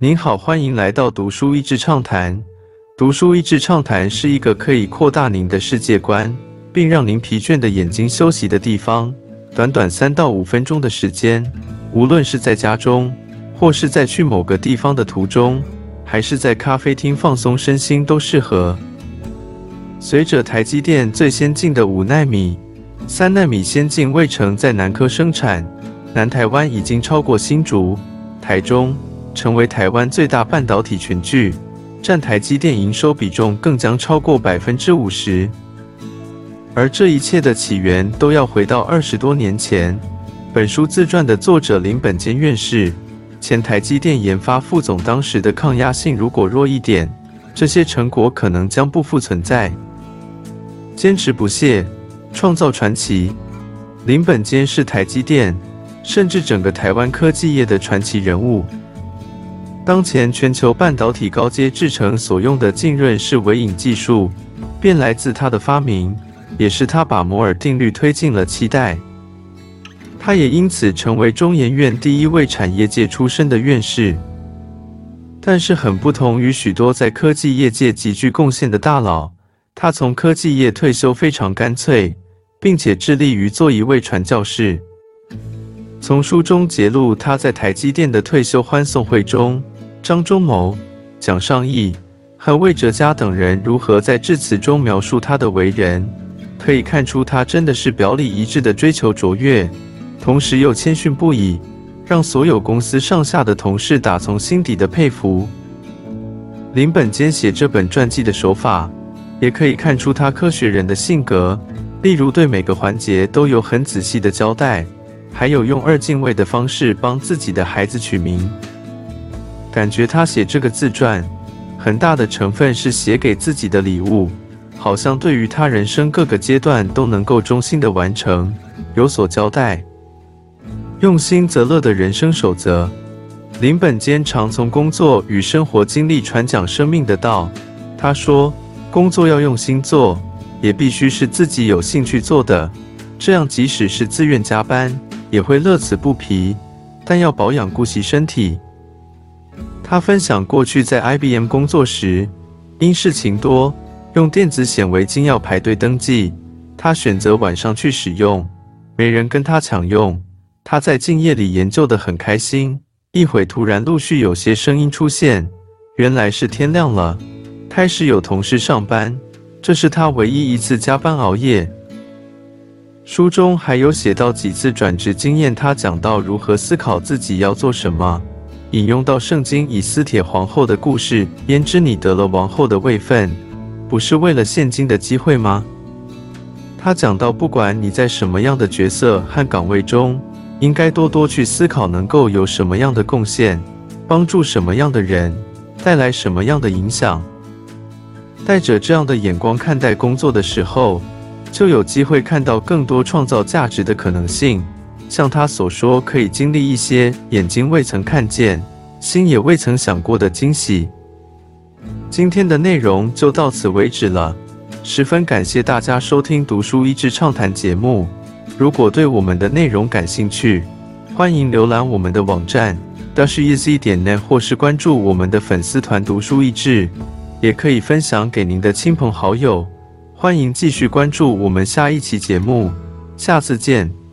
您好，欢迎来到读书益智畅谈。读书益智畅谈是一个可以扩大您的世界观，并让您疲倦的眼睛休息的地方。短短三到五分钟的时间，无论是在家中，或是在去某个地方的途中，还是在咖啡厅放松身心，都适合。随着台积电最先进的五纳米、三纳米先进未成在南科生产，南台湾已经超过新竹、台中，成为台湾最大半导体群聚，占台积电营收比重更将超过百分之五十。而这一切的起源都要回到二十多年前。本书自传的作者林本坚院士，前台积电研发副总，当时的抗压性如果弱一点，这些成果可能将不复存在。坚持不懈，创造传奇。林本坚是台积电，甚至整个台湾科技业的传奇人物。当前全球半导体高阶制程所用的浸润式微影技术，便来自他的发明，也是他把摩尔定律推进了七代。他也因此成为中研院第一位产业界出身的院士。但是很不同于许多在科技业界极具贡献的大佬。他从科技业退休非常干脆，并且致力于做一位传教士。从书中揭露他在台积电的退休欢送会中，张忠谋、蒋尚义和魏哲嘉等人如何在致辞中描述他的为人，可以看出他真的是表里一致的追求卓越，同时又谦逊不已，让所有公司上下的同事打从心底的佩服。林本坚写这本传记的手法。也可以看出他科学人的性格，例如对每个环节都有很仔细的交代，还有用二进位的方式帮自己的孩子取名。感觉他写这个自传，很大的成分是写给自己的礼物，好像对于他人生各个阶段都能够忠心的完成，有所交代。用心则乐的人生守则，林本坚常从工作与生活经历传讲生命的道。他说。工作要用心做，也必须是自己有兴趣做的，这样即使是自愿加班，也会乐此不疲。但要保养顾惜身体。他分享过去在 IBM 工作时，因事情多，用电子显微镜要排队登记，他选择晚上去使用，没人跟他抢用。他在静夜里研究得很开心，一会突然陆续有些声音出现，原来是天亮了。开始有同事上班，这是他唯一一次加班熬夜。书中还有写到几次转职经验，他讲到如何思考自己要做什么，引用到圣经以斯帖皇后的故事，焉知你得了王后的位分，不是为了现今的机会吗？他讲到，不管你在什么样的角色和岗位中，应该多多去思考能够有什么样的贡献，帮助什么样的人，带来什么样的影响。带着这样的眼光看待工作的时候，就有机会看到更多创造价值的可能性。像他所说，可以经历一些眼睛未曾看见、心也未曾想过的惊喜。今天的内容就到此为止了，十分感谢大家收听《读书益智畅谈》节目。如果对我们的内容感兴趣，欢迎浏览我们的网站 dasheasy 点 net，或是关注我们的粉丝团“读书益智”。也可以分享给您的亲朋好友，欢迎继续关注我们下一期节目，下次见。